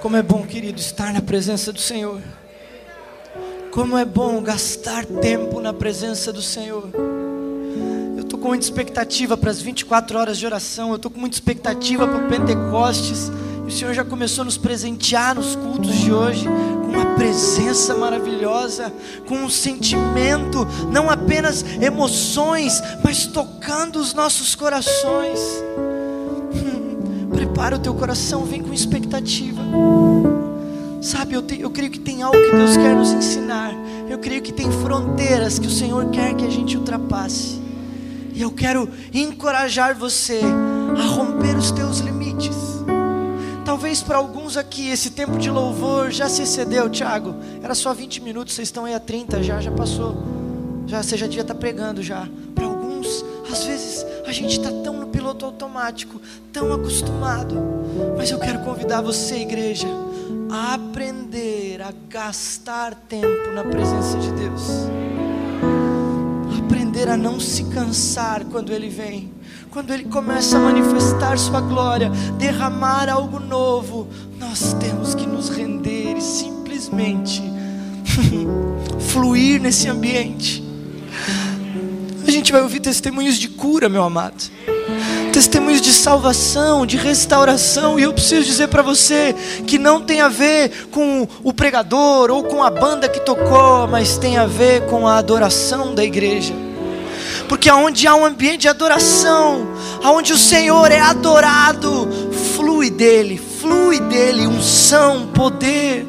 Como é bom, querido, estar na presença do Senhor. Como é bom gastar tempo na presença do Senhor. Eu estou com muita expectativa para as 24 horas de oração. Eu estou com muita expectativa para o Pentecostes. E o Senhor já começou a nos presentear nos cultos de hoje com uma presença maravilhosa, com um sentimento, não apenas emoções, mas tocando os nossos corações. Prepara o teu coração, vem com expectativa. Sabe, eu, te, eu creio que tem algo que Deus quer nos ensinar. Eu creio que tem fronteiras que o Senhor quer que a gente ultrapasse. E eu quero encorajar você a romper os teus limites. Talvez para alguns aqui esse tempo de louvor já se excedeu, Tiago. Era só 20 minutos, vocês estão aí a 30 já, já passou. Já você já devia estar pregando já. Para alguns, às vezes a gente está tão piloto automático, tão acostumado. Mas eu quero convidar você, igreja, a aprender a gastar tempo na presença de Deus. Aprender a não se cansar quando Ele vem. Quando Ele começa a manifestar Sua glória, derramar algo novo, nós temos que nos render e simplesmente fluir nesse ambiente. A gente vai ouvir testemunhos de cura, meu amado testemunhos de salvação, de restauração, e eu preciso dizer para você que não tem a ver com o pregador ou com a banda que tocou, mas tem a ver com a adoração da igreja. Porque aonde há um ambiente de adoração, aonde o Senhor é adorado, flui dele, flui dele unção, poder.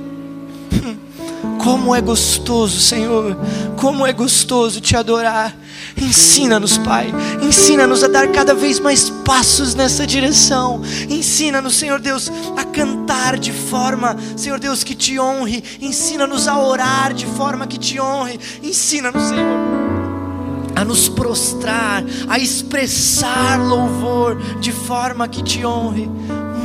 Como é gostoso, Senhor, como é gostoso te adorar. Ensina-nos, Pai. Ensina-nos a dar cada vez mais passos nessa direção. Ensina-nos, Senhor Deus, a cantar de forma, Senhor Deus, que te honre. Ensina-nos a orar de forma que te honre. Ensina-nos, Senhor a nos prostrar, a expressar louvor de forma que te honre.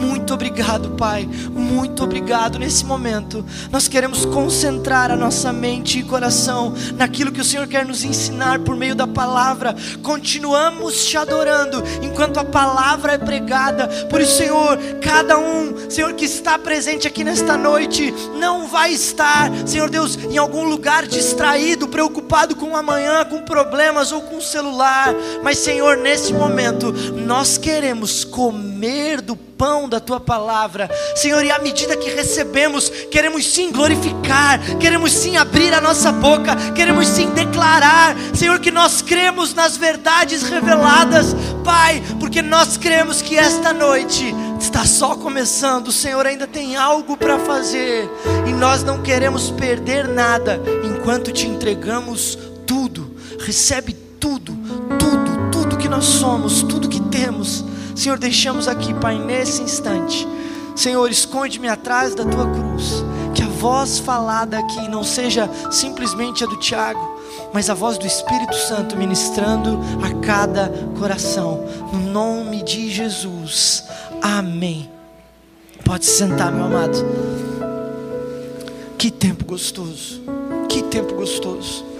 Muito obrigado, Pai. Muito obrigado nesse momento. Nós queremos concentrar a nossa mente e coração naquilo que o Senhor quer nos ensinar por meio da palavra. Continuamos te adorando enquanto a palavra é pregada. Por isso, Senhor, cada um, Senhor, que está presente aqui nesta noite, não vai estar, Senhor Deus, em algum lugar distraído, preocupado com amanhã, com problemas ou com o celular. Mas, Senhor, nesse momento, nós queremos comer do pão da tua palavra, Senhor, e à medida que recebemos, queremos sim glorificar, queremos sim abrir a nossa boca, queremos sim declarar, Senhor, que nós cremos nas verdades reveladas, Pai, porque nós cremos que esta noite está só começando, o Senhor ainda tem algo para fazer, e nós não queremos perder nada. Enquanto te entregamos tudo, recebe tudo, tudo, tudo que nós somos, tudo que temos Senhor, deixamos aqui, Pai, nesse instante. Senhor, esconde-me atrás da tua cruz. Que a voz falada aqui não seja simplesmente a do Tiago, mas a voz do Espírito Santo ministrando a cada coração. No nome de Jesus. Amém. Pode se sentar, meu amado. Que tempo gostoso. Que tempo gostoso.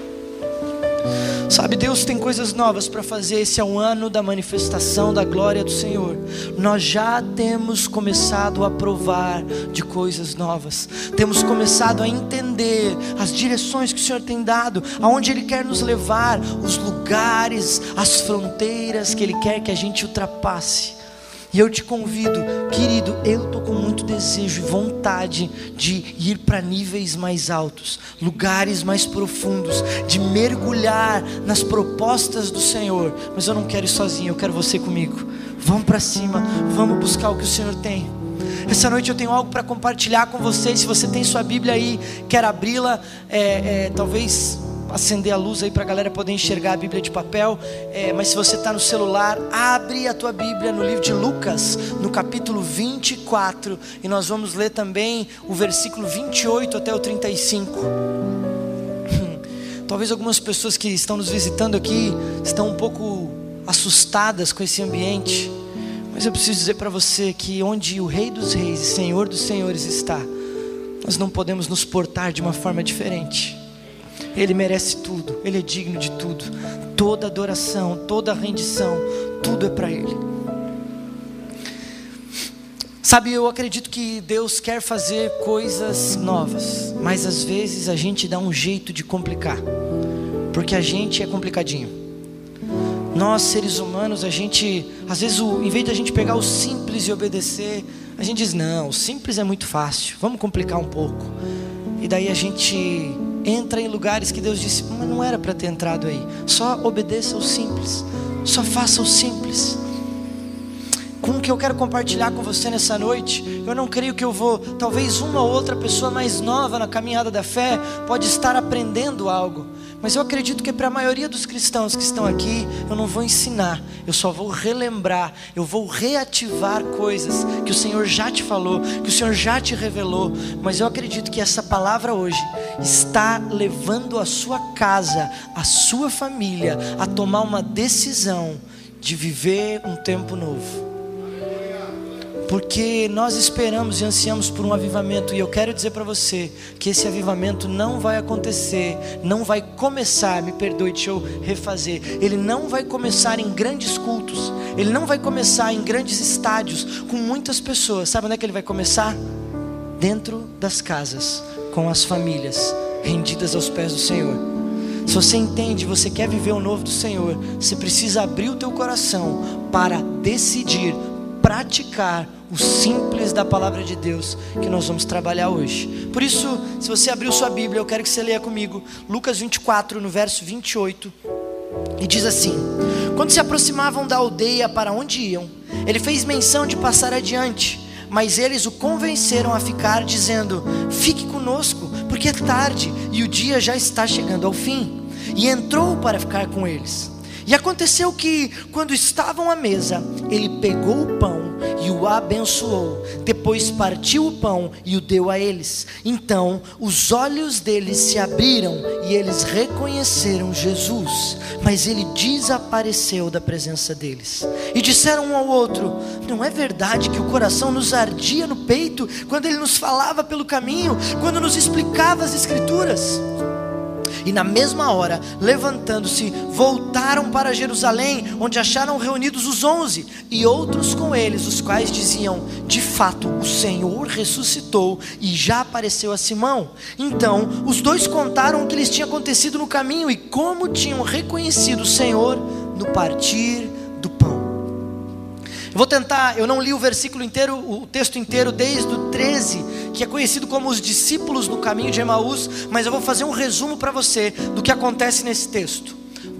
Sabe, Deus tem coisas novas para fazer. Esse é o ano da manifestação da glória do Senhor. Nós já temos começado a provar de coisas novas. Temos começado a entender as direções que o Senhor tem dado, aonde Ele quer nos levar, os lugares, as fronteiras que Ele quer que a gente ultrapasse. E eu te convido, querido, eu estou com muito desejo e vontade de ir para níveis mais altos, lugares mais profundos, de mergulhar nas propostas do Senhor. Mas eu não quero ir sozinho, eu quero você comigo. Vamos para cima, vamos buscar o que o Senhor tem. Essa noite eu tenho algo para compartilhar com vocês. Se você tem sua Bíblia aí, quer abri-la, é, é, talvez acender a luz aí para a galera poder enxergar a Bíblia de papel. É, mas se você está no celular, abre a tua Bíblia no livro de Lucas, no capítulo 24, e nós vamos ler também o versículo 28 até o 35. Talvez algumas pessoas que estão nos visitando aqui estão um pouco assustadas com esse ambiente, mas eu preciso dizer para você que onde o Rei dos Reis e Senhor dos Senhores está, nós não podemos nos portar de uma forma diferente. Ele merece tudo, Ele é digno de tudo. Toda adoração, toda rendição, tudo é para Ele. Sabe, eu acredito que Deus quer fazer coisas novas, mas às vezes a gente dá um jeito de complicar, porque a gente é complicadinho. Nós, seres humanos, a gente, às vezes, o, em vez de a gente pegar o simples e obedecer, a gente diz: não, o simples é muito fácil, vamos complicar um pouco. E daí a gente entra em lugares que Deus disse: mas não era para ter entrado aí, só obedeça o simples, só faça o simples com o que eu quero compartilhar com você nessa noite. Eu não creio que eu vou, talvez uma ou outra pessoa mais nova na caminhada da fé pode estar aprendendo algo. Mas eu acredito que para a maioria dos cristãos que estão aqui, eu não vou ensinar, eu só vou relembrar, eu vou reativar coisas que o Senhor já te falou, que o Senhor já te revelou. Mas eu acredito que essa palavra hoje está levando a sua casa, a sua família, a tomar uma decisão de viver um tempo novo porque nós esperamos e ansiamos por um avivamento, e eu quero dizer para você que esse avivamento não vai acontecer, não vai começar, me perdoe, deixa eu refazer, ele não vai começar em grandes cultos, ele não vai começar em grandes estádios, com muitas pessoas, sabe onde é que ele vai começar? Dentro das casas, com as famílias, rendidas aos pés do Senhor. Se você entende, você quer viver o novo do Senhor, você precisa abrir o teu coração para decidir praticar o simples da palavra de Deus que nós vamos trabalhar hoje. Por isso, se você abriu sua Bíblia, eu quero que você leia comigo Lucas 24, no verso 28, e diz assim: Quando se aproximavam da aldeia para onde iam, ele fez menção de passar adiante, mas eles o convenceram a ficar, dizendo: Fique conosco, porque é tarde e o dia já está chegando ao fim. E entrou para ficar com eles. E aconteceu que, quando estavam à mesa, ele pegou o pão e o abençoou. Depois partiu o pão e o deu a eles. Então os olhos deles se abriram e eles reconheceram Jesus. Mas ele desapareceu da presença deles. E disseram um ao outro: Não é verdade que o coração nos ardia no peito quando ele nos falava pelo caminho, quando nos explicava as Escrituras? E na mesma hora, levantando-se, voltaram para Jerusalém, onde acharam reunidos os onze e outros com eles, os quais diziam: De fato, o Senhor ressuscitou e já apareceu a Simão. Então, os dois contaram o que lhes tinha acontecido no caminho e como tinham reconhecido o Senhor no partir. Eu vou tentar, eu não li o versículo inteiro, o texto inteiro, desde o 13, que é conhecido como os discípulos no caminho de Emaús, mas eu vou fazer um resumo para você do que acontece nesse texto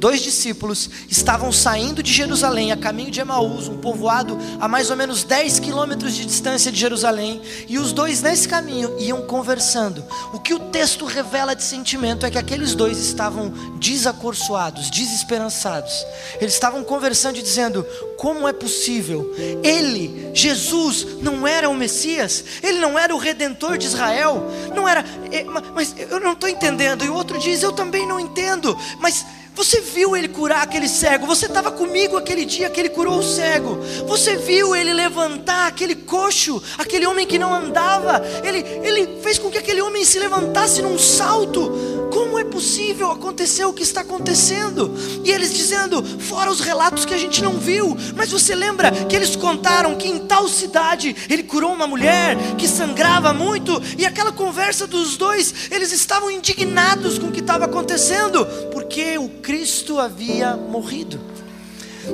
dois discípulos estavam saindo de Jerusalém a caminho de Emaús, um povoado a mais ou menos 10 quilômetros de distância de Jerusalém, e os dois nesse caminho iam conversando. O que o texto revela de sentimento é que aqueles dois estavam desacorçoados, desesperançados. Eles estavam conversando e dizendo: como é possível? Ele, Jesus, não era o Messias? Ele não era o redentor de Israel? Não era, eh, mas eu não estou entendendo. E o outro diz: Eu também não entendo, mas você viu ele curar aquele cego? Você estava comigo aquele dia que ele curou o cego. Você viu ele levantar aquele coxo, aquele homem que não andava? Ele, ele fez com que aquele homem se levantasse num salto. Como é possível acontecer o que está acontecendo? E eles dizendo, fora os relatos que a gente não viu, mas você lembra que eles contaram que em tal cidade ele curou uma mulher que sangrava muito, e aquela conversa dos dois, eles estavam indignados com o que estava acontecendo, porque o Cristo havia morrido.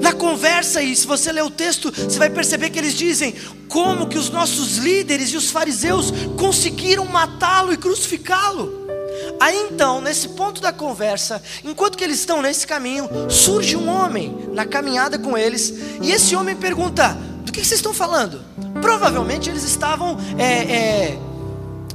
Na conversa, e se você ler o texto, você vai perceber que eles dizem como que os nossos líderes e os fariseus conseguiram matá-lo e crucificá-lo. Aí então, nesse ponto da conversa, enquanto que eles estão nesse caminho, surge um homem na caminhada com eles, e esse homem pergunta: Do que vocês estão falando? Provavelmente eles estavam é, é,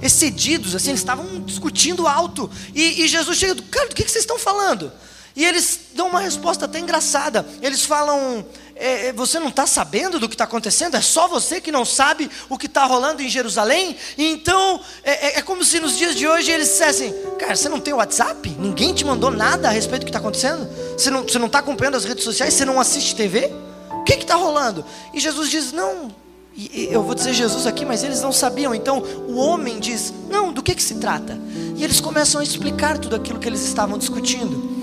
excedidos, assim, eles estavam discutindo alto, e, e Jesus chega: Cara, do que vocês estão falando? E eles dão uma resposta até engraçada. Eles falam: é, é Você não está sabendo do que está acontecendo? É só você que não sabe o que está rolando em Jerusalém? E então, é, é, é, como se nos dias de hoje eles dissessem: Cara, você não tem WhatsApp? Ninguém te mandou nada a respeito do que está acontecendo? Você não está acompanhando as redes sociais? Você não assiste TV? O que está rolando? E Jesus diz: Não, eu vou dizer Jesus aqui, mas eles não sabiam. Então o homem diz: Não, do que, que se trata? E eles começam a explicar tudo aquilo que eles estavam discutindo.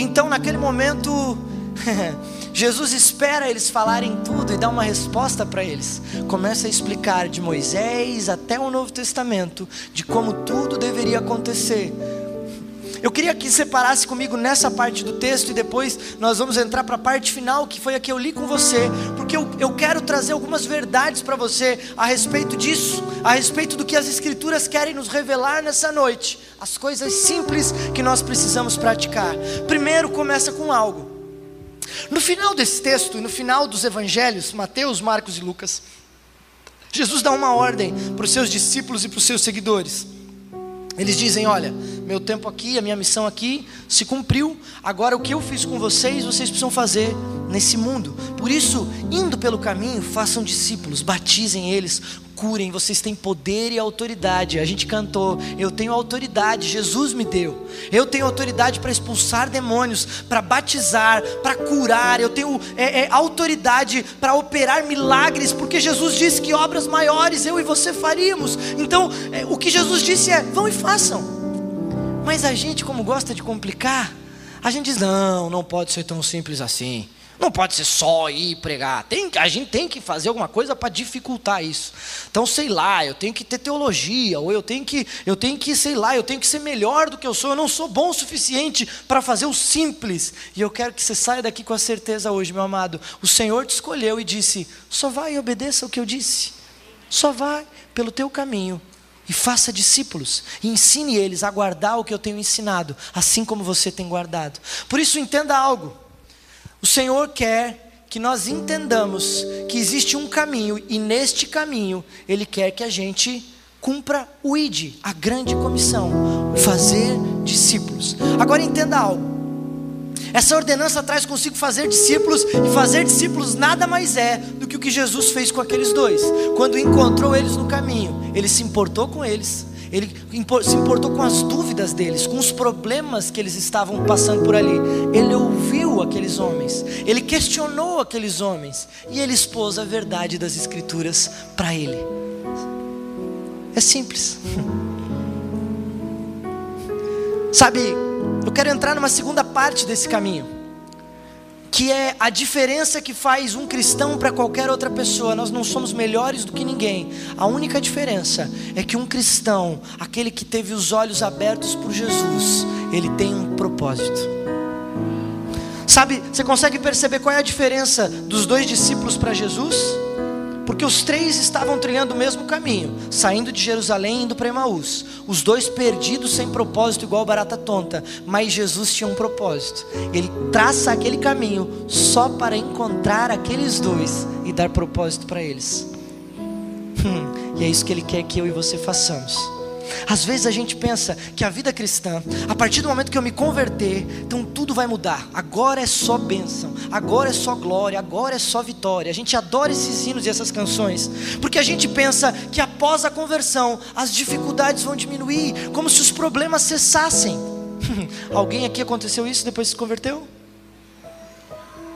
Então, naquele momento, Jesus espera eles falarem tudo e dá uma resposta para eles. Começa a explicar de Moisés até o Novo Testamento, de como tudo deveria acontecer. Eu queria que separasse comigo nessa parte do texto e depois nós vamos entrar para a parte final, que foi a que eu li com você, porque eu, eu quero trazer algumas verdades para você a respeito disso, a respeito do que as Escrituras querem nos revelar nessa noite, as coisas simples que nós precisamos praticar. Primeiro, começa com algo. No final desse texto e no final dos evangelhos, Mateus, Marcos e Lucas, Jesus dá uma ordem para os seus discípulos e para os seus seguidores. Eles dizem: Olha, meu tempo aqui, a minha missão aqui se cumpriu. Agora, o que eu fiz com vocês, vocês precisam fazer nesse mundo. Por isso, indo pelo caminho, façam discípulos, batizem eles curem, vocês têm poder e autoridade. A gente cantou, eu tenho autoridade, Jesus me deu. Eu tenho autoridade para expulsar demônios, para batizar, para curar. Eu tenho é, é, autoridade para operar milagres, porque Jesus disse que obras maiores eu e você faríamos. Então, é, o que Jesus disse é: vão e façam. Mas a gente, como gosta de complicar, a gente diz: não, não pode ser tão simples assim. Não pode ser só ir pregar. Tem, a gente tem que fazer alguma coisa para dificultar isso. Então, sei lá, eu tenho que ter teologia, ou eu tenho que, eu tenho que, sei lá, eu tenho que ser melhor do que eu sou. Eu não sou bom o suficiente para fazer o simples. E eu quero que você saia daqui com a certeza hoje, meu amado. O Senhor te escolheu e disse: só vai e obedeça o que eu disse. Só vai pelo teu caminho e faça discípulos e ensine eles a guardar o que eu tenho ensinado, assim como você tem guardado. Por isso entenda algo. O Senhor quer que nós entendamos que existe um caminho e neste caminho Ele quer que a gente cumpra o ID, a grande comissão, fazer discípulos. Agora entenda algo. Essa ordenança traz consigo fazer discípulos, e fazer discípulos nada mais é do que o que Jesus fez com aqueles dois. Quando encontrou eles no caminho, ele se importou com eles, ele se importou com as dúvidas deles, com os problemas que eles estavam passando por ali. Ele ouviu aqueles homens, ele questionou aqueles homens e ele expôs a verdade das Escrituras para ele. É simples. Sabe, eu quero entrar numa segunda parte desse caminho que é a diferença que faz um cristão para qualquer outra pessoa. Nós não somos melhores do que ninguém. A única diferença é que um cristão, aquele que teve os olhos abertos por Jesus, ele tem um propósito. Sabe, você consegue perceber qual é a diferença dos dois discípulos para Jesus? Porque os três estavam trilhando o mesmo caminho, saindo de Jerusalém e indo para Emaús. Os dois perdidos sem propósito, igual barata tonta. Mas Jesus tinha um propósito. Ele traça aquele caminho só para encontrar aqueles dois e dar propósito para eles. Hum, e é isso que ele quer que eu e você façamos. Às vezes a gente pensa que a vida cristã, a partir do momento que eu me converter, então tudo vai mudar. Agora é só bênção, agora é só glória, agora é só vitória. A gente adora esses hinos e essas canções, porque a gente pensa que após a conversão as dificuldades vão diminuir, como se os problemas cessassem. Alguém aqui aconteceu isso depois se converteu?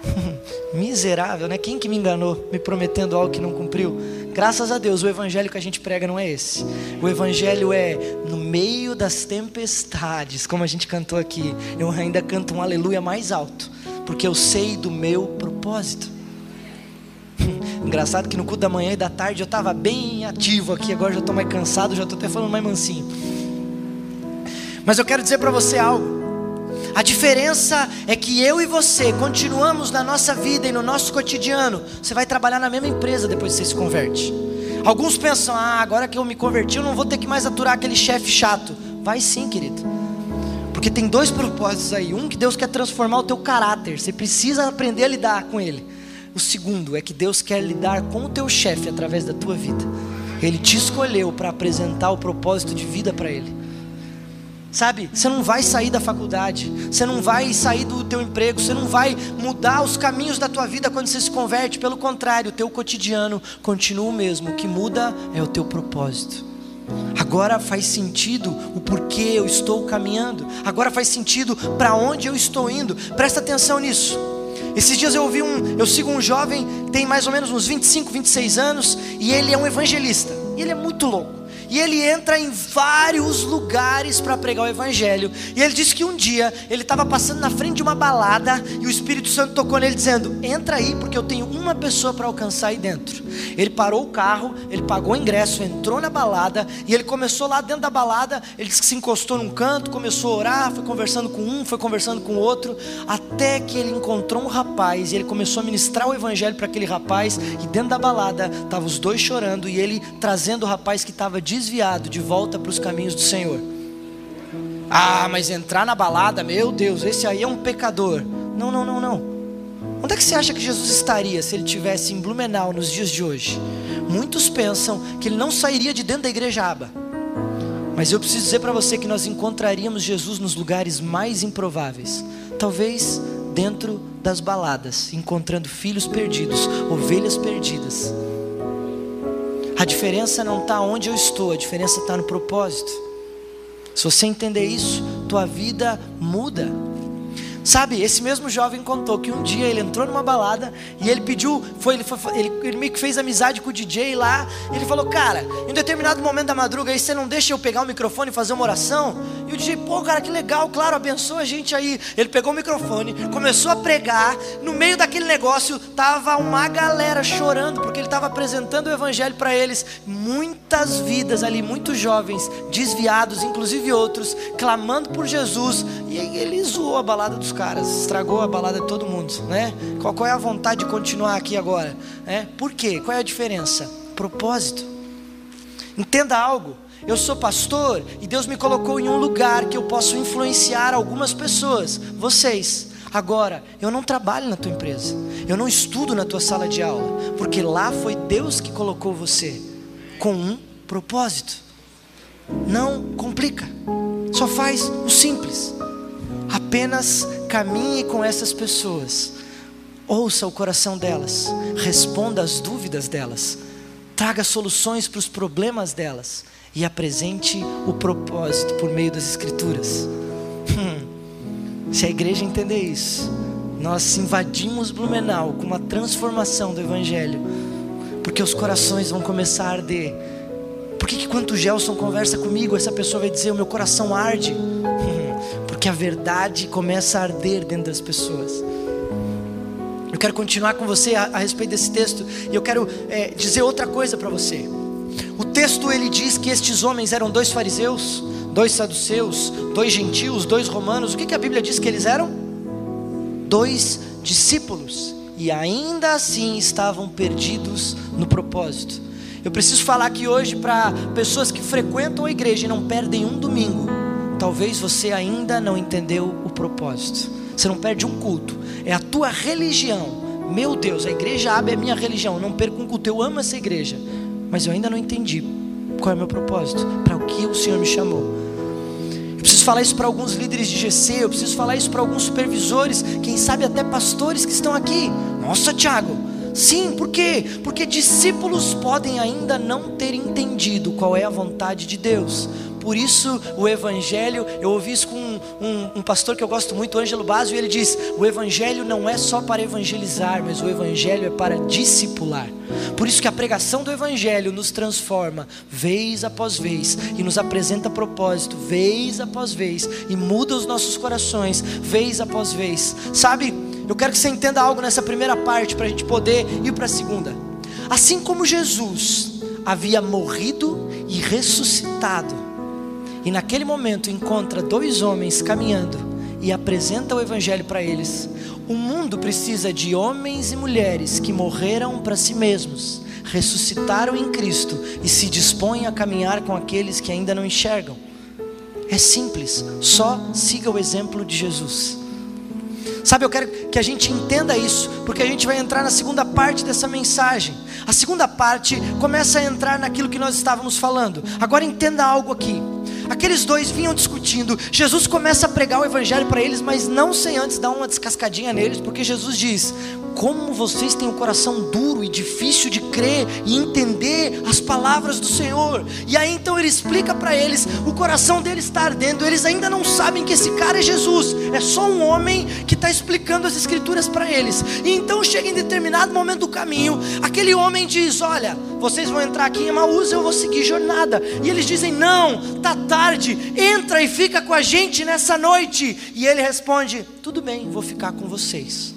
Miserável, né? Quem que me enganou, me prometendo algo que não cumpriu? Graças a Deus, o evangelho que a gente prega não é esse. O evangelho é no meio das tempestades, como a gente cantou aqui. Eu ainda canto um aleluia mais alto, porque eu sei do meu propósito. Engraçado que no culto da manhã e da tarde eu estava bem ativo aqui, agora já estou mais cansado, já estou até falando mais mansinho. Mas eu quero dizer para você algo. A diferença é que eu e você continuamos na nossa vida e no nosso cotidiano. Você vai trabalhar na mesma empresa depois que você se converte. Alguns pensam: ah, agora que eu me converti, eu não vou ter que mais aturar aquele chefe chato. Vai sim, querido. Porque tem dois propósitos aí. Um que Deus quer transformar o teu caráter. Você precisa aprender a lidar com ele. O segundo é que Deus quer lidar com o teu chefe através da tua vida. Ele te escolheu para apresentar o propósito de vida para ele. Sabe, você não vai sair da faculdade, você não vai sair do teu emprego, você não vai mudar os caminhos da tua vida quando você se converte, pelo contrário, o teu cotidiano continua o mesmo, o que muda é o teu propósito. Agora faz sentido o porquê eu estou caminhando, agora faz sentido para onde eu estou indo. Presta atenção nisso. Esses dias eu ouvi um, eu sigo um jovem, tem mais ou menos uns 25, 26 anos, e ele é um evangelista. E ele é muito louco. E ele entra em vários lugares para pregar o evangelho. E ele disse que um dia ele estava passando na frente de uma balada e o Espírito Santo tocou nele dizendo: "Entra aí porque eu tenho uma pessoa para alcançar aí dentro". Ele parou o carro, ele pagou o ingresso, entrou na balada e ele começou lá dentro da balada, ele disse que se encostou num canto, começou a orar, foi conversando com um, foi conversando com outro, até que ele encontrou um rapaz e ele começou a ministrar o evangelho para aquele rapaz e dentro da balada estavam os dois chorando e ele trazendo o rapaz que estava desviado de volta para os caminhos do Senhor. Ah, mas entrar na balada, meu Deus, esse aí é um pecador. Não, não, não, não. Onde é que você acha que Jesus estaria se ele tivesse em Blumenau nos dias de hoje? Muitos pensam que ele não sairia de dentro da igreja aba. Mas eu preciso dizer para você que nós encontraríamos Jesus nos lugares mais improváveis. Talvez dentro das baladas, encontrando filhos perdidos, ovelhas perdidas. A diferença não está onde eu estou, a diferença está no propósito. Se você entender isso, tua vida muda. Sabe, esse mesmo jovem contou que um dia ele entrou numa balada e ele pediu, foi, ele, foi, ele, ele meio que fez amizade com o DJ lá. ele falou, cara, em determinado momento da madruga aí você não deixa eu pegar o microfone e fazer uma oração? E o DJ, pô, cara, que legal, claro, abençoa a gente aí. Ele pegou o microfone, começou a pregar. No meio daquele negócio tava uma galera chorando porque ele estava apresentando o evangelho para eles. Muitas vidas ali, muitos jovens desviados, inclusive outros, clamando por Jesus. E ele zoou a balada dos caras, estragou a balada de todo mundo, né? Qual, qual é a vontade de continuar aqui agora? É? Por quê? Qual é a diferença? Propósito. Entenda algo. Eu sou pastor e Deus me colocou em um lugar que eu posso influenciar algumas pessoas, vocês. Agora, eu não trabalho na tua empresa, eu não estudo na tua sala de aula, porque lá foi Deus que colocou você com um propósito. Não complica, só faz o simples. Apenas caminhe com essas pessoas, ouça o coração delas, responda às dúvidas delas, traga soluções para os problemas delas e apresente o propósito por meio das Escrituras. Hum, se a igreja entender isso, nós invadimos Blumenau com uma transformação do Evangelho, porque os corações vão começar a arder. Por que, que quando o Gelson conversa comigo, essa pessoa vai dizer: O meu coração arde? Hum, porque a verdade começa a arder dentro das pessoas. Eu quero continuar com você a, a respeito desse texto e eu quero é, dizer outra coisa para você. O texto ele diz que estes homens eram dois fariseus, dois saduceus, dois gentios, dois romanos. O que, que a Bíblia diz que eles eram? Dois discípulos e ainda assim estavam perdidos no propósito. Eu preciso falar aqui hoje para pessoas que frequentam a igreja e não perdem um domingo talvez você ainda não entendeu o propósito. Você não perde um culto, é a tua religião. Meu Deus, a igreja abre a minha religião. Eu não perco um culto, eu amo essa igreja, mas eu ainda não entendi qual é o meu propósito, para o que o Senhor me chamou. Eu preciso falar isso para alguns líderes de GC, eu preciso falar isso para alguns supervisores, quem sabe até pastores que estão aqui. Nossa, Tiago, sim, por quê? Porque discípulos podem ainda não ter entendido qual é a vontade de Deus por isso o Evangelho, eu ouvi isso com um, um, um pastor que eu gosto muito, Ângelo Basio, e ele diz: o Evangelho não é só para evangelizar, mas o Evangelho é para discipular. Por isso que a pregação do Evangelho nos transforma vez após vez e nos apresenta propósito vez após vez e muda os nossos corações vez após vez. Sabe, eu quero que você entenda algo nessa primeira parte para a gente poder ir para a segunda. Assim como Jesus havia morrido e ressuscitado, e naquele momento encontra dois homens caminhando e apresenta o Evangelho para eles. O mundo precisa de homens e mulheres que morreram para si mesmos, ressuscitaram em Cristo e se dispõem a caminhar com aqueles que ainda não enxergam. É simples, só siga o exemplo de Jesus. Sabe, eu quero que a gente entenda isso, porque a gente vai entrar na segunda parte dessa mensagem. A segunda parte começa a entrar naquilo que nós estávamos falando. Agora entenda algo aqui. Aqueles dois vinham discutindo. Jesus começa a pregar o evangelho para eles, mas não sem antes dar uma descascadinha neles, porque Jesus diz: como vocês têm um coração duro e difícil de crer e entender as palavras do Senhor. E aí então ele explica para eles: o coração deles está ardendo, eles ainda não sabem que esse cara é Jesus, é só um homem que está explicando as Escrituras para eles. E então chega em determinado momento do caminho, aquele homem diz: Olha, vocês vão entrar aqui em Emaús, eu vou seguir jornada. E eles dizem: Não, tá tarde, entra e fica com a gente nessa noite. E ele responde: Tudo bem, vou ficar com vocês.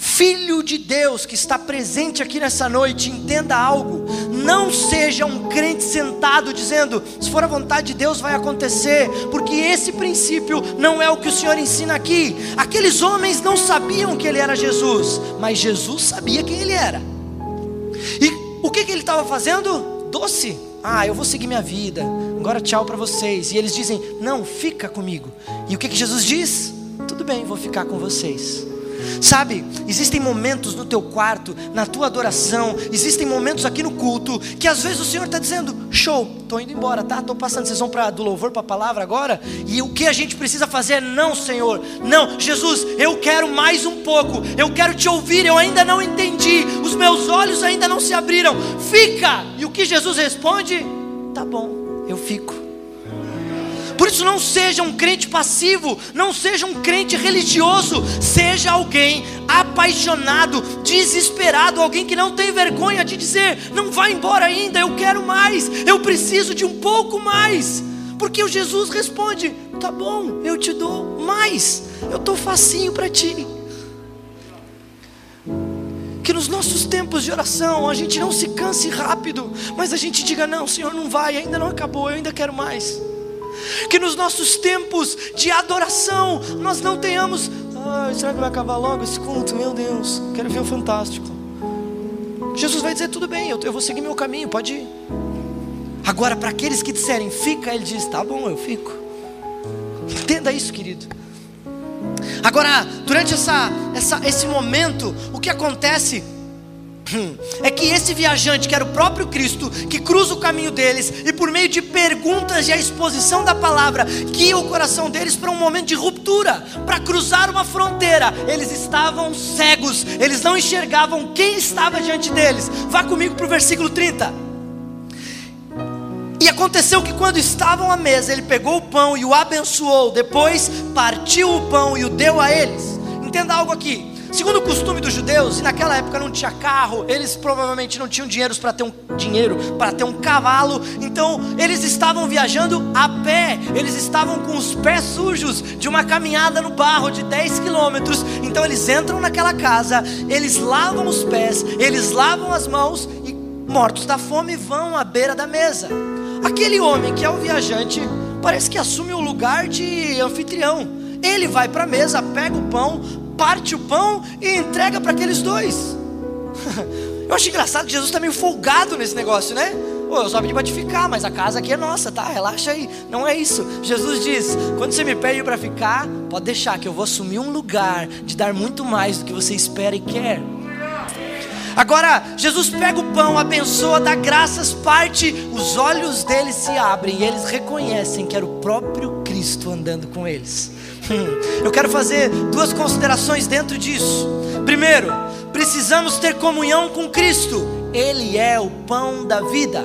Filho de Deus que está presente aqui nessa noite, entenda algo. Não seja um crente sentado dizendo, se for a vontade de Deus vai acontecer, porque esse princípio não é o que o Senhor ensina aqui. Aqueles homens não sabiam que ele era Jesus, mas Jesus sabia quem ele era. E o que, que ele estava fazendo? Doce. Ah, eu vou seguir minha vida. Agora tchau para vocês. E eles dizem: Não, fica comigo. E o que, que Jesus diz? Tudo bem, vou ficar com vocês. Sabe, existem momentos no teu quarto, na tua adoração, existem momentos aqui no culto, que às vezes o Senhor está dizendo: show, estou indo embora, tá? Estou passando, vocês vão pra, do louvor para a palavra agora, e o que a gente precisa fazer é: não, Senhor, não, Jesus, eu quero mais um pouco, eu quero te ouvir, eu ainda não entendi, os meus olhos ainda não se abriram, fica! E o que Jesus responde? Tá bom, eu fico. Por isso, não seja um crente passivo, não seja um crente religioso, seja alguém apaixonado, desesperado, alguém que não tem vergonha de dizer: não vai embora ainda, eu quero mais, eu preciso de um pouco mais. Porque o Jesus responde: tá bom, eu te dou mais, eu estou facinho para ti. Que nos nossos tempos de oração a gente não se canse rápido, mas a gente diga: não, Senhor, não vai, ainda não acabou, eu ainda quero mais que nos nossos tempos de adoração nós não tenhamos, ah, será que vai acabar logo esse culto? Meu Deus, quero ver o fantástico. Jesus vai dizer: tudo bem, eu, eu vou seguir meu caminho, pode ir. Agora, para aqueles que disserem fica, ele diz: tá bom, eu fico. Entenda isso, querido. Agora, durante essa, essa, esse momento, o que acontece? é que esse viajante, que era o próprio Cristo, que cruza o caminho deles e por meio de perguntas e a exposição da palavra, guia o coração deles para um momento de ruptura, para cruzar uma fronteira. Eles estavam cegos, eles não enxergavam quem estava diante deles. Vá comigo para o versículo 30. E aconteceu que quando estavam à mesa, ele pegou o pão e o abençoou, depois partiu o pão e o deu a eles. Entenda algo aqui. Segundo o costume dos judeus, e naquela época não tinha carro, eles provavelmente não tinham dinheiro para ter um dinheiro para ter um cavalo, então eles estavam viajando a pé, eles estavam com os pés sujos de uma caminhada no barro de 10 quilômetros. Então eles entram naquela casa, eles lavam os pés, eles lavam as mãos e mortos da fome vão à beira da mesa. Aquele homem que é o viajante parece que assume o lugar de anfitrião. Ele vai para a mesa, pega o pão, parte o pão e entrega para aqueles dois. Eu acho engraçado que Jesus está meio folgado nesse negócio, né? Pô, eu só pedi para te ficar, mas a casa aqui é nossa, tá? Relaxa aí. Não é isso. Jesus diz: quando você me pede para ficar, pode deixar que eu vou assumir um lugar de dar muito mais do que você espera e quer. Agora, Jesus pega o pão, abençoa, dá graças, parte, os olhos deles se abrem e eles reconhecem que era o próprio Cristo andando com eles. Eu quero fazer duas considerações dentro disso. Primeiro, precisamos ter comunhão com Cristo, Ele é o pão da vida.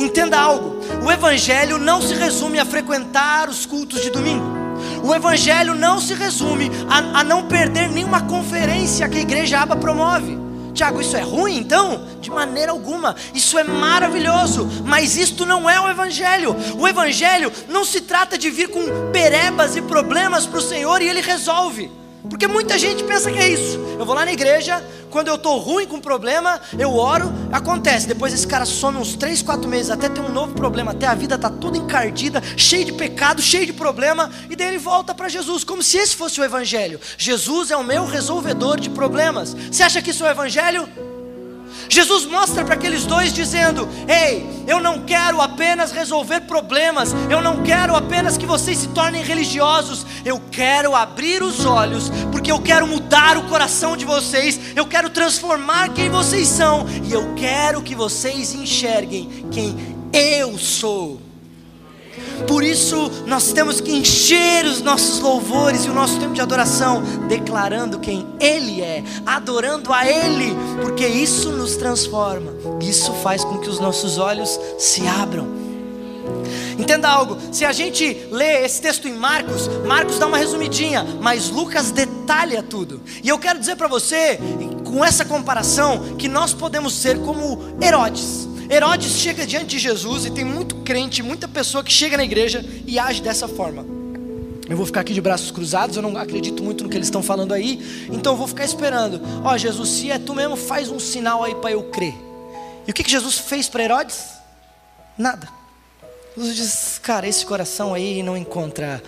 Entenda algo: o Evangelho não se resume a frequentar os cultos de domingo. O Evangelho não se resume a, a não perder nenhuma conferência que a igreja aba promove. Tiago, isso é ruim então? De maneira alguma, isso é maravilhoso, mas isto não é o Evangelho. O Evangelho não se trata de vir com perebas e problemas para o Senhor e Ele resolve. Porque muita gente pensa que é isso. Eu vou lá na igreja, quando eu estou ruim com problema, eu oro, acontece. Depois esse cara some uns 3, 4 meses, até ter um novo problema, até a vida está toda encardida, cheia de pecado, cheia de problema, e daí ele volta para Jesus, como se esse fosse o Evangelho. Jesus é o meu resolvedor de problemas. Você acha que isso é o Evangelho? Jesus mostra para aqueles dois dizendo: Ei, eu não quero apenas resolver problemas, eu não quero apenas que vocês se tornem religiosos, eu quero abrir os olhos, porque eu quero mudar o coração de vocês, eu quero transformar quem vocês são, e eu quero que vocês enxerguem quem eu sou. Por isso, nós temos que encher os nossos louvores e o nosso tempo de adoração, declarando quem Ele é, adorando a Ele, porque isso nos transforma, isso faz com que os nossos olhos se abram. Entenda algo, se a gente lê esse texto em Marcos, Marcos dá uma resumidinha, mas Lucas detalha tudo. E eu quero dizer para você, com essa comparação, que nós podemos ser como Herodes. Herodes chega diante de Jesus e tem muito crente, muita pessoa que chega na igreja e age dessa forma. Eu vou ficar aqui de braços cruzados, eu não acredito muito no que eles estão falando aí, então eu vou ficar esperando. Ó, oh, Jesus, se é tu mesmo, faz um sinal aí para eu crer. E o que, que Jesus fez para Herodes? Nada. Jesus diz: Cara, esse coração aí não encontra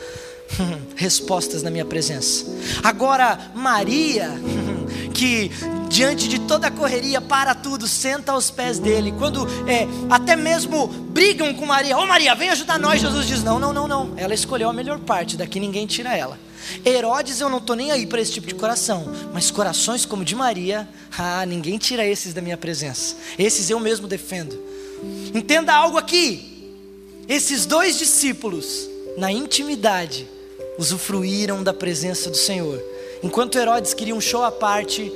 respostas na minha presença. Agora, Maria, que diante de toda a correria, para tudo, senta aos pés dele. Quando é, até mesmo brigam com Maria, ô oh, Maria, vem ajudar nós. Jesus diz: Não, não, não, não. Ela escolheu a melhor parte, daqui ninguém tira ela. Herodes, eu não estou nem aí para esse tipo de coração, mas corações como o de Maria, ah, ninguém tira esses da minha presença. Esses eu mesmo defendo. Entenda algo aqui. Esses dois discípulos, na intimidade, usufruíram da presença do Senhor. Enquanto Herodes queria um show à parte,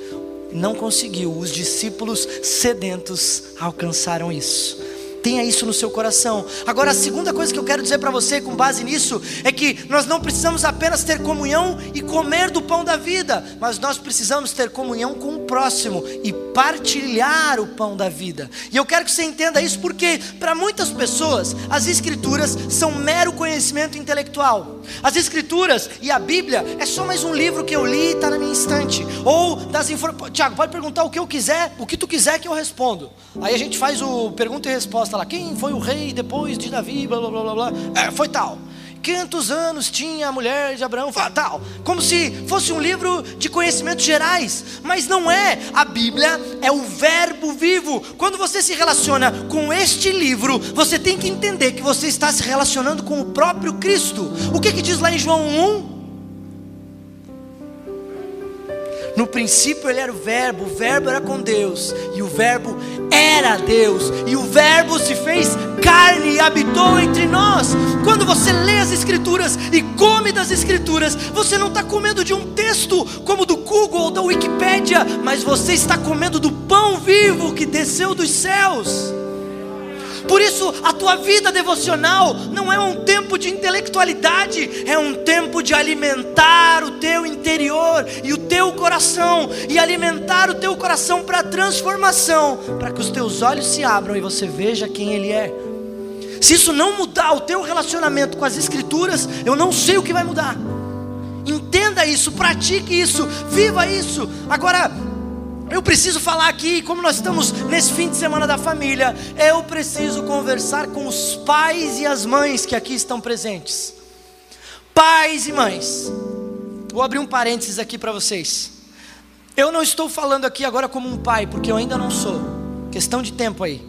não conseguiu. Os discípulos sedentos alcançaram isso. Tenha isso no seu coração. Agora, a segunda coisa que eu quero dizer para você, com base nisso, é que nós não precisamos apenas ter comunhão e comer do pão da vida, mas nós precisamos ter comunhão com o próximo e partilhar o pão da vida. E eu quero que você entenda isso porque, para muitas pessoas, as Escrituras são mero conhecimento intelectual. As Escrituras e a Bíblia é só mais um livro que eu li e está na minha estante. Ou das informações. Tiago, pode perguntar o que eu quiser, o que tu quiser que eu respondo. Aí a gente faz o pergunta e resposta lá: quem foi o rei depois de Davi? Blá blá blá blá. É, foi tal. Quantos anos tinha a mulher de Abraão? Tal. Como se fosse um livro de conhecimentos gerais. Mas não é. A Bíblia é o Verbo vivo. Quando você se relaciona com este livro, você tem que entender que você está se relacionando com o próprio Cristo. O que, que diz lá em João 1? No princípio ele era o Verbo, o Verbo era com Deus, e o Verbo era Deus, e o Verbo se fez carne e habitou entre nós. Quando você lê as Escrituras e come das Escrituras, você não está comendo de um texto como do Google ou da Wikipédia, mas você está comendo do pão vivo que desceu dos céus. Por isso, a tua vida devocional não é um tempo de intelectualidade, é um tempo de alimentar o teu interior e o teu coração, e alimentar o teu coração para a transformação, para que os teus olhos se abram e você veja quem Ele é. Se isso não mudar o teu relacionamento com as Escrituras, eu não sei o que vai mudar. Entenda isso, pratique isso, viva isso. Agora, eu preciso falar aqui, como nós estamos nesse fim de semana da família, eu preciso conversar com os pais e as mães que aqui estão presentes. Pais e mães, vou abrir um parênteses aqui para vocês. Eu não estou falando aqui agora como um pai, porque eu ainda não sou. Questão de tempo aí.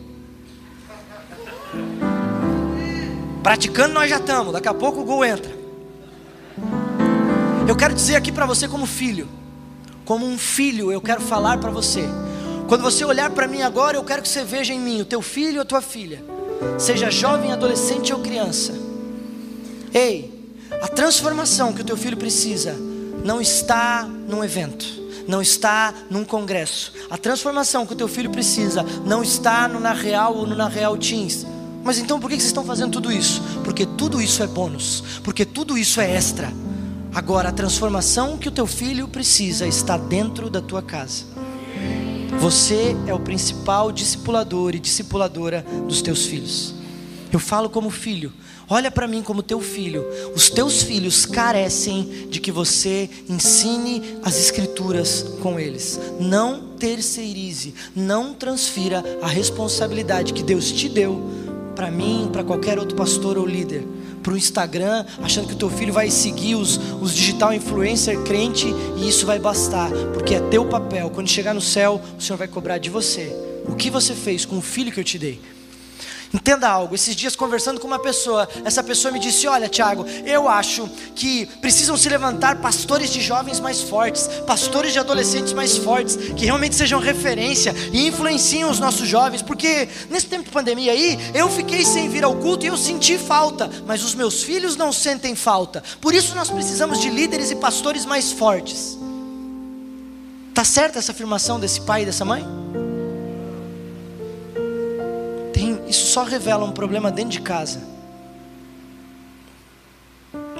Praticando nós já estamos, daqui a pouco o gol entra. Eu quero dizer aqui para você como filho como um filho, eu quero falar para você. Quando você olhar para mim agora, eu quero que você veja em mim o teu filho ou a tua filha, seja jovem, adolescente ou criança. Ei, a transformação que o teu filho precisa não está num evento, não está num congresso. A transformação que o teu filho precisa não está no Na Real ou no Na Real Teens. Mas então por que vocês estão fazendo tudo isso? Porque tudo isso é bônus, porque tudo isso é extra. Agora, a transformação que o teu filho precisa está dentro da tua casa. Você é o principal discipulador e discipuladora dos teus filhos. Eu falo como filho, olha para mim como teu filho. Os teus filhos carecem de que você ensine as escrituras com eles. Não terceirize, não transfira a responsabilidade que Deus te deu para mim, para qualquer outro pastor ou líder para o Instagram, achando que o teu filho vai seguir os, os digital influencer crente e isso vai bastar, porque é teu papel. Quando chegar no céu, o Senhor vai cobrar de você. O que você fez com o filho que eu te dei? Entenda algo, esses dias conversando com uma pessoa, essa pessoa me disse: Olha, Tiago, eu acho que precisam se levantar pastores de jovens mais fortes, pastores de adolescentes mais fortes, que realmente sejam referência e influenciem os nossos jovens, porque nesse tempo de pandemia aí, eu fiquei sem vir ao culto e eu senti falta, mas os meus filhos não sentem falta, por isso nós precisamos de líderes e pastores mais fortes. Tá certa essa afirmação desse pai e dessa mãe? Só revela um problema dentro de casa.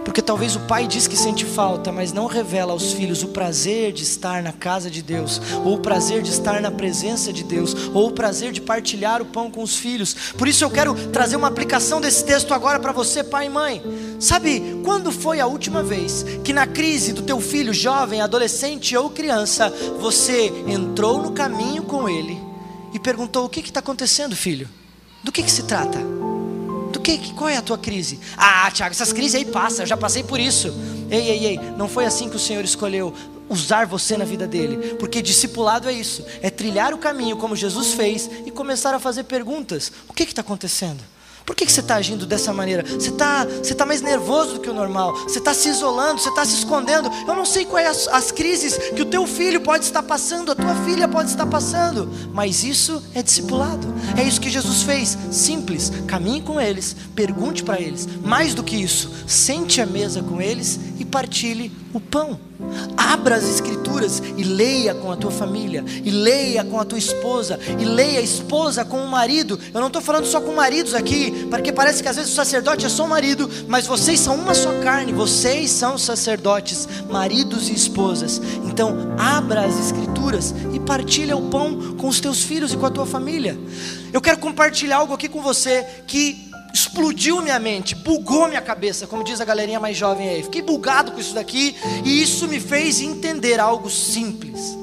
Porque talvez o pai diz que sente falta, mas não revela aos filhos o prazer de estar na casa de Deus, ou o prazer de estar na presença de Deus, ou o prazer de partilhar o pão com os filhos. Por isso eu quero trazer uma aplicação desse texto agora para você, pai e mãe. Sabe, quando foi a última vez que na crise do teu filho jovem, adolescente ou criança, você entrou no caminho com ele e perguntou: "O que está acontecendo, filho?" Do que, que se trata? Do que, qual é a tua crise? Ah, Tiago, essas crises aí passam, eu já passei por isso. Ei, ei, ei, não foi assim que o Senhor escolheu usar você na vida dele, porque discipulado é isso, é trilhar o caminho como Jesus fez e começar a fazer perguntas: o que está acontecendo? Por que, que você está agindo dessa maneira? Você está você tá mais nervoso do que o normal, você está se isolando, você está se escondendo. Eu não sei quais as, as crises que o teu filho pode estar passando, a tua filha pode estar passando, mas isso é discipulado. É isso que Jesus fez, simples. Caminhe com eles, pergunte para eles. Mais do que isso, sente a mesa com eles e partilhe o pão. Abra as escrituras e leia com a tua família, e leia com a tua esposa, e leia a esposa com o marido. Eu não estou falando só com maridos aqui, porque parece que às vezes o sacerdote é só o marido, mas vocês são uma só carne, vocês são sacerdotes, maridos e esposas. Então, abra as escrituras e partilha o pão com os teus filhos e com a tua família. Eu quero compartilhar algo aqui com você que explodiu minha mente, bugou minha cabeça, como diz a galerinha mais jovem aí. Fiquei bugado com isso daqui e isso me fez entender algo simples.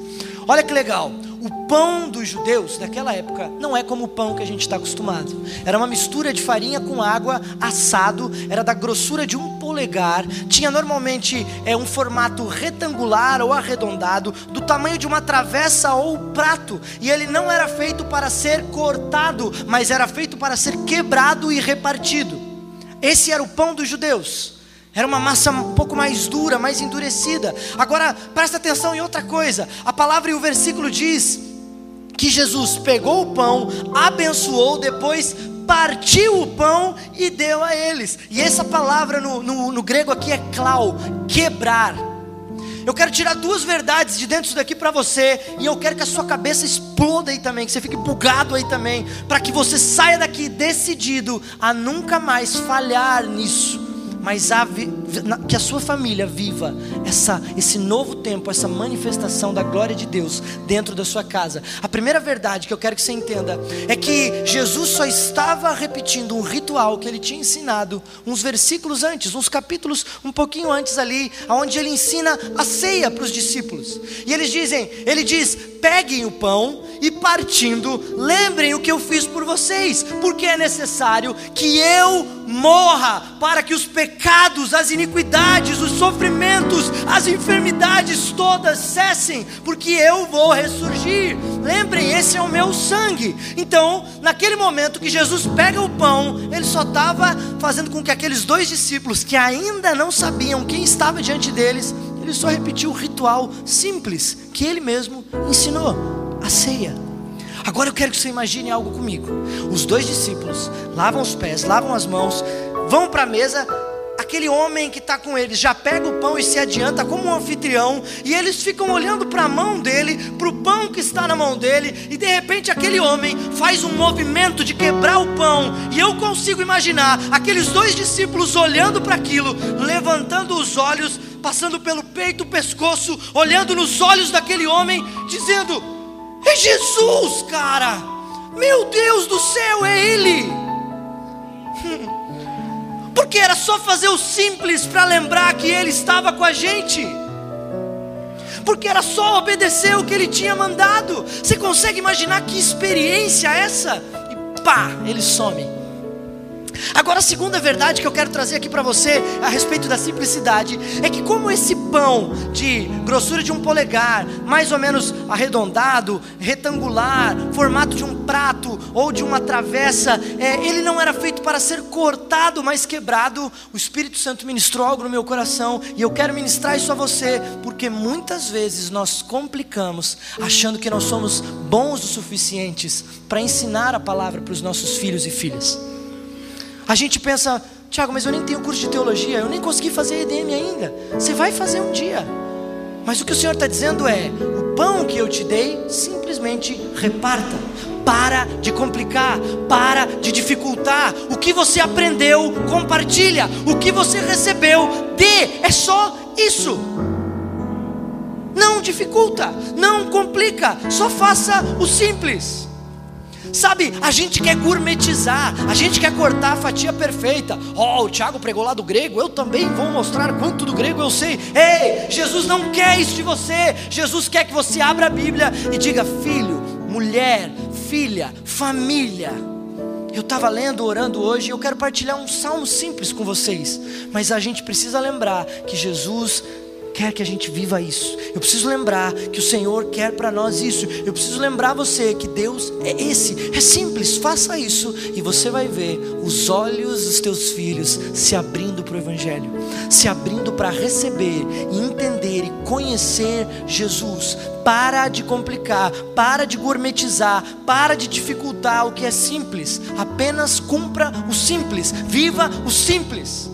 Olha que legal o pão dos judeus daquela época não é como o pão que a gente está acostumado. Era uma mistura de farinha com água, assado, era da grossura de um polegar, tinha normalmente é, um formato retangular ou arredondado, do tamanho de uma travessa ou prato, e ele não era feito para ser cortado, mas era feito para ser quebrado e repartido. Esse era o pão dos judeus. Era uma massa um pouco mais dura, mais endurecida. Agora, presta atenção em outra coisa. A palavra e o versículo diz que Jesus pegou o pão, abençoou, depois partiu o pão e deu a eles. E essa palavra no, no, no grego aqui é clau, quebrar. Eu quero tirar duas verdades de dentro disso daqui para você, e eu quero que a sua cabeça exploda aí também, que você fique bugado aí também, para que você saia daqui decidido a nunca mais falhar nisso mas que a sua família viva essa, esse novo tempo, essa manifestação da glória de Deus dentro da sua casa. A primeira verdade que eu quero que você entenda é que Jesus só estava repetindo um ritual que ele tinha ensinado uns versículos antes, uns capítulos um pouquinho antes ali, onde ele ensina a ceia para os discípulos. E eles dizem, ele diz: peguem o pão e partindo, lembrem o que eu fiz por vocês, porque é necessário que eu morra para que os pecados, as iniquidades, os sofrimentos, as enfermidades todas cessem, porque eu vou ressurgir. Lembrem, esse é o meu sangue. Então, naquele momento que Jesus pega o pão, ele só estava fazendo com que aqueles dois discípulos que ainda não sabiam quem estava diante deles, ele só repetiu o ritual simples que ele mesmo ensinou a ceia. Agora eu quero que você imagine algo comigo. Os dois discípulos lavam os pés, lavam as mãos, vão para a mesa. Aquele homem que está com eles já pega o pão e se adianta como um anfitrião, e eles ficam olhando para a mão dele, para o pão que está na mão dele, e de repente aquele homem faz um movimento de quebrar o pão, e eu consigo imaginar aqueles dois discípulos olhando para aquilo, levantando os olhos, passando pelo peito, pescoço, olhando nos olhos daquele homem, dizendo: é Jesus, cara. Meu Deus do céu, é Ele. Porque era só fazer o simples para lembrar que Ele estava com a gente. Porque era só obedecer o que Ele tinha mandado. Você consegue imaginar que experiência é essa? E pá, Ele some. Agora, a segunda verdade que eu quero trazer aqui para você a respeito da simplicidade é que, como esse pão de grossura de um polegar, mais ou menos arredondado, retangular, formato de um prato ou de uma travessa, é, ele não era feito para ser cortado, mas quebrado. O Espírito Santo ministrou algo no meu coração e eu quero ministrar isso a você, porque muitas vezes nós complicamos, achando que nós somos bons o suficientes para ensinar a palavra para os nossos filhos e filhas. A gente pensa, Tiago, mas eu nem tenho curso de teologia, eu nem consegui fazer EDM ainda. Você vai fazer um dia. Mas o que o Senhor está dizendo é: o pão que eu te dei, simplesmente reparta. Para de complicar, para de dificultar. O que você aprendeu, compartilha. O que você recebeu, dê. É só isso. Não dificulta, não complica, só faça o simples. Sabe, a gente quer gourmetizar, a gente quer cortar a fatia perfeita. Oh, o Tiago pregou lá do grego, eu também vou mostrar quanto do grego eu sei. Ei, Jesus não quer isso de você. Jesus quer que você abra a Bíblia e diga: filho, mulher, filha, família. Eu estava lendo, orando hoje, e eu quero partilhar um salmo simples com vocês. Mas a gente precisa lembrar que Jesus quer que a gente viva isso. Eu preciso lembrar que o Senhor quer para nós isso. Eu preciso lembrar você que Deus é esse. É simples, faça isso e você vai ver os olhos dos teus filhos se abrindo para o Evangelho, se abrindo para receber e entender e conhecer Jesus. Para de complicar, para de gourmetizar, para de dificultar o que é simples. Apenas cumpra o simples, viva o simples.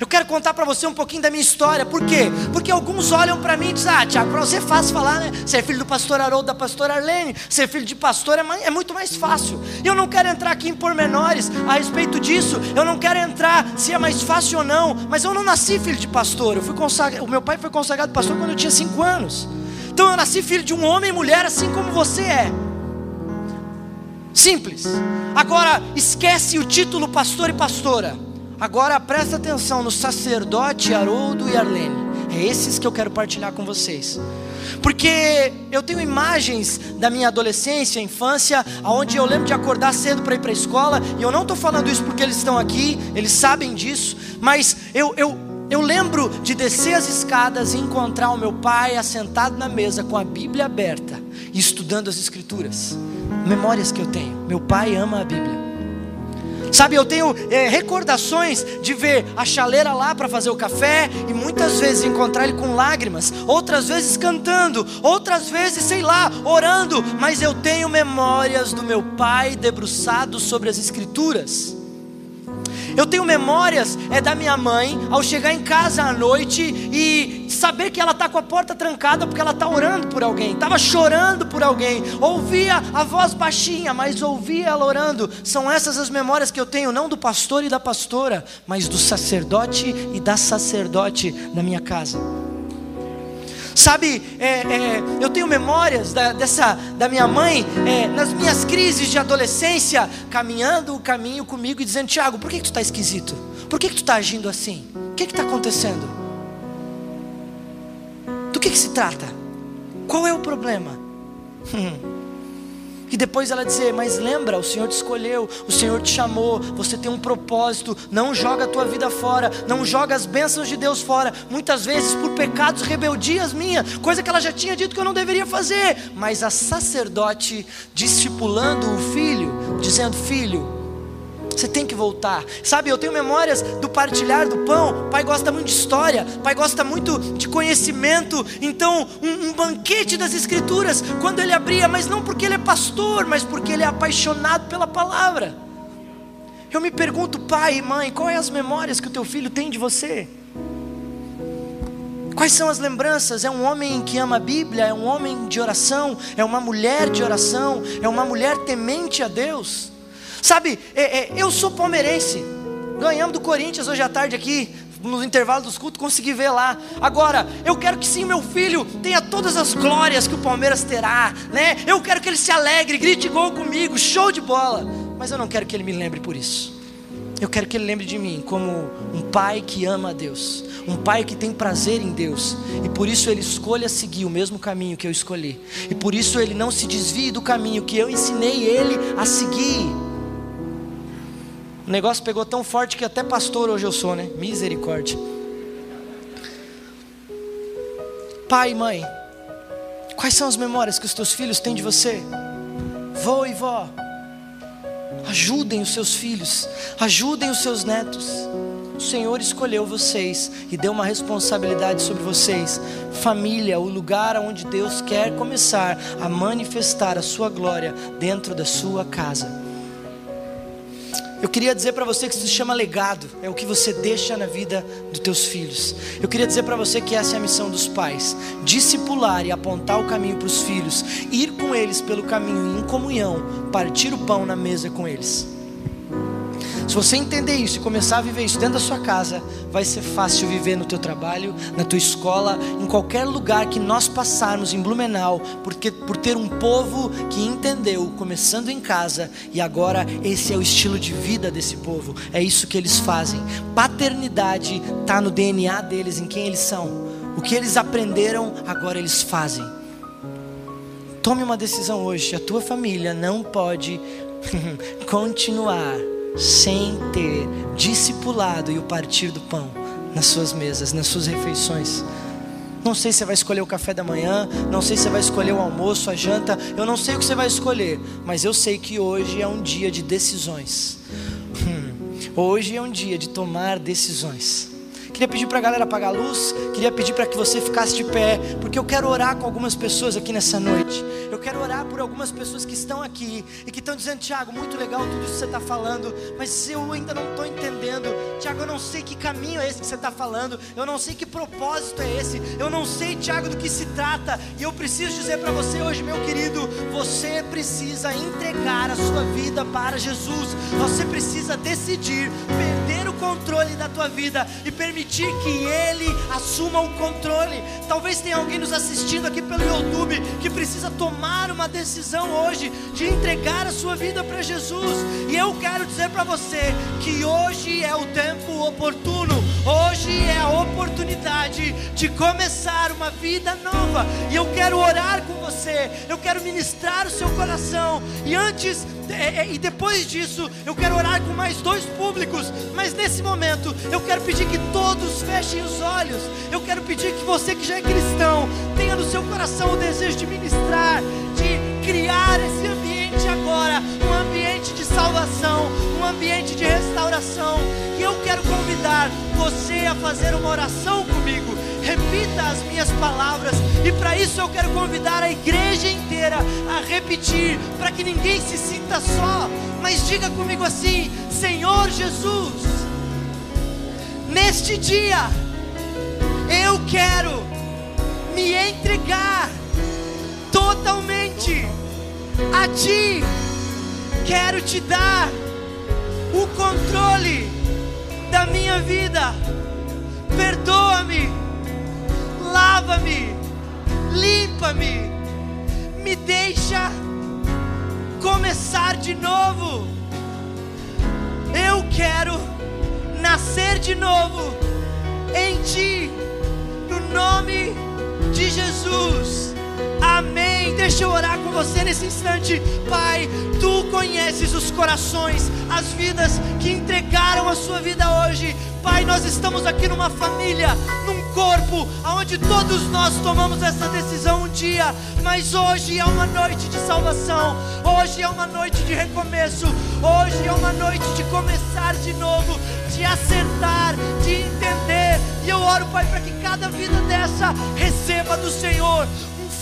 Eu quero contar para você um pouquinho da minha história. Por quê? Porque alguns olham para mim e dizem: Ah, Tiago, para você é fácil falar, né? É filho do pastor Haroldo, da pastora Arlene. Ser filho de pastor é, é muito mais fácil. Eu não quero entrar aqui em pormenores a respeito disso. Eu não quero entrar se é mais fácil ou não. Mas eu não nasci filho de pastor. Eu fui consagrado, o meu pai foi consagrado pastor quando eu tinha cinco anos. Então eu nasci filho de um homem e mulher assim como você é. Simples. Agora esquece o título pastor e pastora. Agora presta atenção no sacerdote Haroldo e Arlene. É esses que eu quero partilhar com vocês. Porque eu tenho imagens da minha adolescência, infância, onde eu lembro de acordar cedo para ir para a escola, e eu não estou falando isso porque eles estão aqui, eles sabem disso, mas eu, eu, eu lembro de descer as escadas e encontrar o meu pai assentado na mesa com a Bíblia aberta e estudando as Escrituras. Memórias que eu tenho. Meu pai ama a Bíblia. Sabe, eu tenho é, recordações de ver a chaleira lá para fazer o café e muitas vezes encontrar ele com lágrimas, outras vezes cantando, outras vezes, sei lá, orando, mas eu tenho memórias do meu pai debruçado sobre as Escrituras. Eu tenho memórias é da minha mãe ao chegar em casa à noite e saber que ela está com a porta trancada porque ela está orando por alguém, estava chorando por alguém, ouvia a voz baixinha, mas ouvia ela orando. São essas as memórias que eu tenho, não do pastor e da pastora, mas do sacerdote e da sacerdote na minha casa. Sabe, é, é, eu tenho memórias da, dessa, da minha mãe, é, nas minhas crises de adolescência, caminhando o caminho comigo e dizendo: Tiago, por que, que tu está esquisito? Por que, que tu está agindo assim? O que está acontecendo? Do que, que se trata? Qual é o problema? E depois ela dizer: Mas lembra, o Senhor te escolheu, o Senhor te chamou, você tem um propósito. Não joga a tua vida fora, não joga as bênçãos de Deus fora. Muitas vezes por pecados, rebeldias minha, coisa que ela já tinha dito que eu não deveria fazer. Mas a sacerdote discipulando o filho, dizendo: Filho, você tem que voltar. Sabe, eu tenho memórias do partilhar do pão. Pai gosta muito de história, pai gosta muito de conhecimento. Então, um, um, banquete das escrituras, quando ele abria, mas não porque ele é pastor, mas porque ele é apaixonado pela palavra. Eu me pergunto, pai e mãe, quais as memórias que o teu filho tem de você? Quais são as lembranças? É um homem que ama a Bíblia, é um homem de oração, é uma mulher de oração, é uma mulher temente a Deus. Sabe, é, é, eu sou palmeirense. Ganhamos do Corinthians hoje à tarde aqui, no intervalo dos cultos, consegui ver lá. Agora, eu quero que sim, meu filho tenha todas as glórias que o Palmeiras terá, né? Eu quero que ele se alegre, grite gol comigo, show de bola. Mas eu não quero que ele me lembre por isso. Eu quero que ele lembre de mim como um pai que ama a Deus, um pai que tem prazer em Deus, e por isso ele escolha seguir o mesmo caminho que eu escolhi, e por isso ele não se desvie do caminho que eu ensinei ele a seguir. O negócio pegou tão forte que até pastor hoje eu sou, né? Misericórdia. Pai e mãe, quais são as memórias que os teus filhos têm de você? Vô e vó, ajudem os seus filhos, ajudem os seus netos. O Senhor escolheu vocês e deu uma responsabilidade sobre vocês. Família, o lugar onde Deus quer começar a manifestar a sua glória dentro da sua casa. Eu queria dizer para você que isso se chama legado, é o que você deixa na vida dos teus filhos. Eu queria dizer para você que essa é a missão dos pais: discipular e apontar o caminho para os filhos, ir com eles pelo caminho em comunhão, partir o pão na mesa com eles. Se você entender isso e começar a viver isso dentro da sua casa, vai ser fácil viver no teu trabalho, na tua escola, em qualquer lugar que nós passarmos em Blumenau, porque por ter um povo que entendeu, começando em casa, e agora esse é o estilo de vida desse povo. É isso que eles fazem. Paternidade está no DNA deles, em quem eles são. O que eles aprenderam, agora eles fazem. Tome uma decisão hoje. A tua família não pode continuar sem ter discipulado e o partir do pão nas suas mesas, nas suas refeições. Não sei se você vai escolher o café da manhã, não sei se você vai escolher o almoço, a janta, eu não sei o que você vai escolher, mas eu sei que hoje é um dia de decisões. Hum, hoje é um dia de tomar decisões. Queria pedir para a galera apagar a luz. Queria pedir para que você ficasse de pé, porque eu quero orar com algumas pessoas aqui nessa noite. Eu quero orar por algumas pessoas que estão aqui e que estão dizendo: Tiago, muito legal tudo isso que você está falando, mas eu ainda não estou entendendo. Tiago, eu não sei que caminho é esse que você está falando. Eu não sei que propósito é esse. Eu não sei, Tiago, do que se trata. E eu preciso dizer para você hoje, meu querido: você precisa entregar a sua vida para Jesus. Você precisa decidir perder controle da tua vida e permitir que Ele assuma o controle. Talvez tenha alguém nos assistindo aqui pelo YouTube que precisa tomar uma decisão hoje de entregar a sua vida para Jesus. E eu quero dizer para você que hoje é o tempo oportuno, hoje é a oportunidade de começar uma vida nova. E eu quero orar com você, eu quero ministrar o seu coração. E antes é, é, e depois disso, eu quero orar com mais dois públicos. Mas nesse momento, eu quero pedir que todos fechem os olhos. Eu quero pedir que você que já é cristão tenha no seu coração o desejo de ministrar, de criar esse ambiente agora um ambiente de salvação, um ambiente de restauração. E eu quero convidar você a fazer uma oração comigo. Repita as minhas palavras, e para isso eu quero convidar a igreja inteira a repetir, para que ninguém se sinta só, mas diga comigo assim: Senhor Jesus, neste dia, eu quero me entregar totalmente a Ti, quero te dar o controle da minha vida. Perdoa-me lava-me, limpa-me, me deixa começar de novo. Eu quero nascer de novo em Ti, no nome de Jesus. Amém. Deixa eu orar com você nesse instante. Pai, tu conheces os corações, as vidas que entregaram a sua vida hoje. Pai, nós estamos aqui numa família, num corpo, onde todos nós tomamos essa decisão um dia, mas hoje é uma noite de salvação, hoje é uma noite de recomeço, hoje é uma noite de começar de novo, de acertar, de entender. E eu oro, Pai, para que cada vida dessa receba do Senhor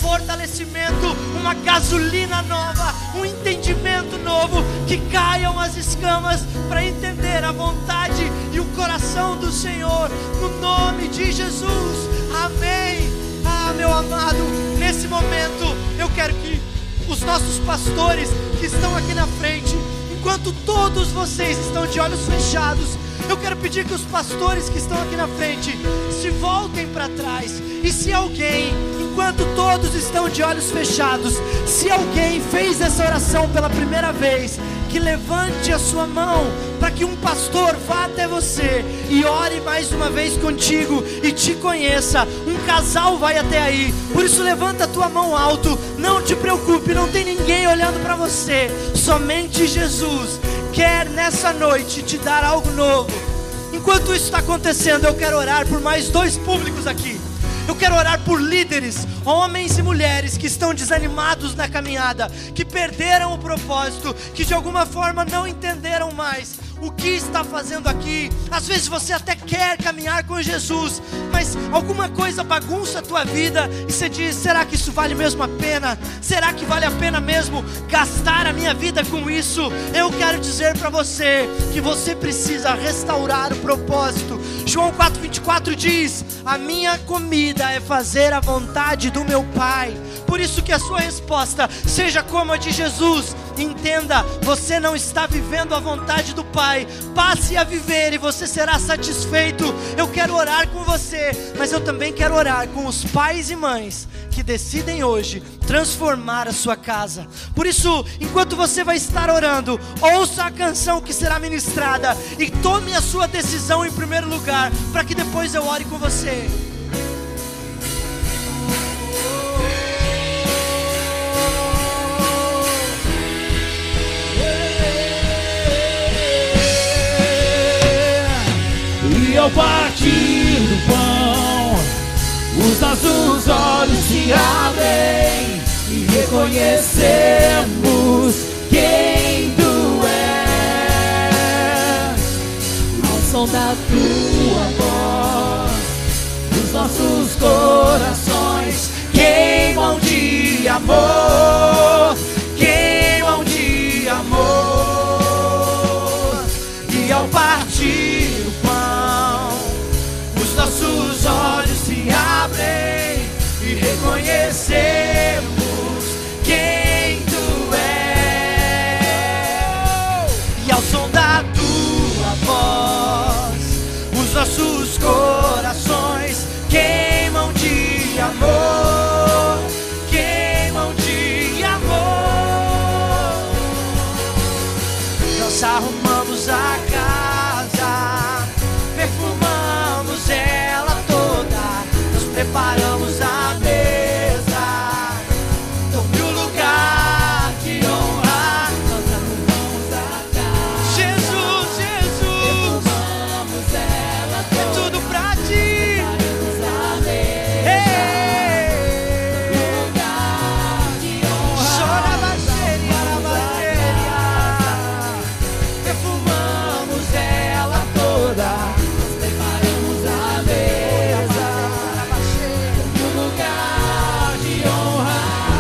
fortalecimento, uma gasolina nova, um entendimento novo, que caiam as escamas para entender a vontade e o coração do Senhor, no nome de Jesus, amém. Ah, meu amado, nesse momento eu quero que os nossos pastores que estão aqui na frente, enquanto todos vocês estão de olhos fechados, eu quero pedir que os pastores que estão aqui na frente se voltem para trás. E se alguém enquanto todos estão de olhos fechados, se alguém fez essa oração pela primeira vez, que levante a sua mão para que um pastor vá até você e ore mais uma vez contigo e te conheça. Um casal vai até aí. Por isso levanta a tua mão alto. Não te preocupe, não tem ninguém olhando para você. Somente Jesus quer nessa noite te dar algo novo. Enquanto isso está acontecendo, eu quero orar por mais dois públicos aqui. Eu quero orar por líderes, homens e mulheres que estão desanimados na caminhada, que perderam o propósito, que de alguma forma não entenderam mais o que está fazendo aqui. Às vezes você até quer caminhar com Jesus, mas alguma coisa bagunça a tua vida e você diz: será que isso vale mesmo a pena? Será que vale a pena mesmo gastar a minha vida com isso? Eu quero dizer para você que você precisa restaurar o propósito. João 4:24 diz: "A minha comida é fazer a vontade do meu Pai". Por isso que a sua resposta seja como a de Jesus. Entenda, você não está vivendo a vontade do Pai. Passe a viver e você será satisfeito. Eu quero orar com você, mas eu também quero orar com os pais e mães que decidem hoje transformar a sua casa. Por isso, enquanto você vai estar orando, ouça a canção que será ministrada e tome a sua decisão em primeiro lugar, para que depois eu ore com você. E ao partir do pão, os nossos olhos se abrem e reconhecemos quem tu és. Ao som da tua voz, os nossos corações queimam de amor,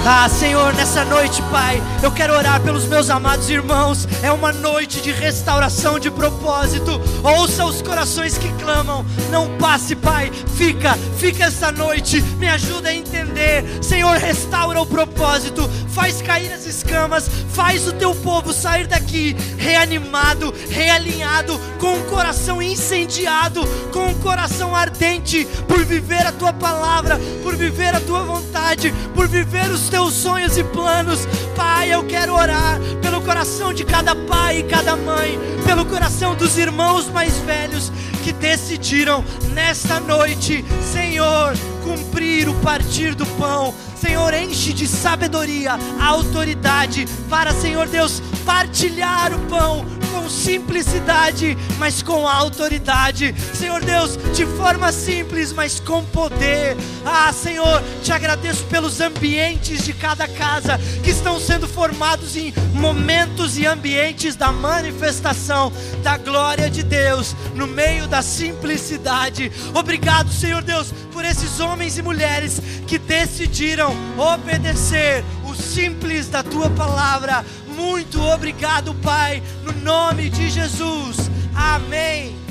Ah, Senhor, nessa noite, Pai, eu quero orar pelos meus amados irmãos. É uma noite de restauração de propósito. Ouça os corações que clamam. Não passe, Pai. Fica, fica essa noite. Me ajuda a entender. Senhor, restaura o propósito. Faz cair as escamas. Faz o teu povo sair daqui reanimado, realinhado, com o coração incendiado, com o coração ardente por viver a tua palavra, por viver a tua vontade, por viver os teus sonhos e planos. Pai, eu quero orar pelo coração de cada pai e cada mãe, pelo coração dos irmãos mais velhos que decidiram nesta noite, Senhor, cumprir o partir do pão. Senhor, enche de sabedoria a autoridade para, Senhor Deus, partilhar o pão com simplicidade, mas com autoridade. Senhor Deus, de forma simples, mas com poder. Ah, Senhor, te agradeço pelos ambientes de cada casa que estão sendo formados em momentos e ambientes da manifestação da glória de Deus no meio da simplicidade. Obrigado, Senhor Deus, por esses homens e mulheres que decidiram obedecer o simples da tua palavra. Muito obrigado, Pai, no nome de Jesus. Amém.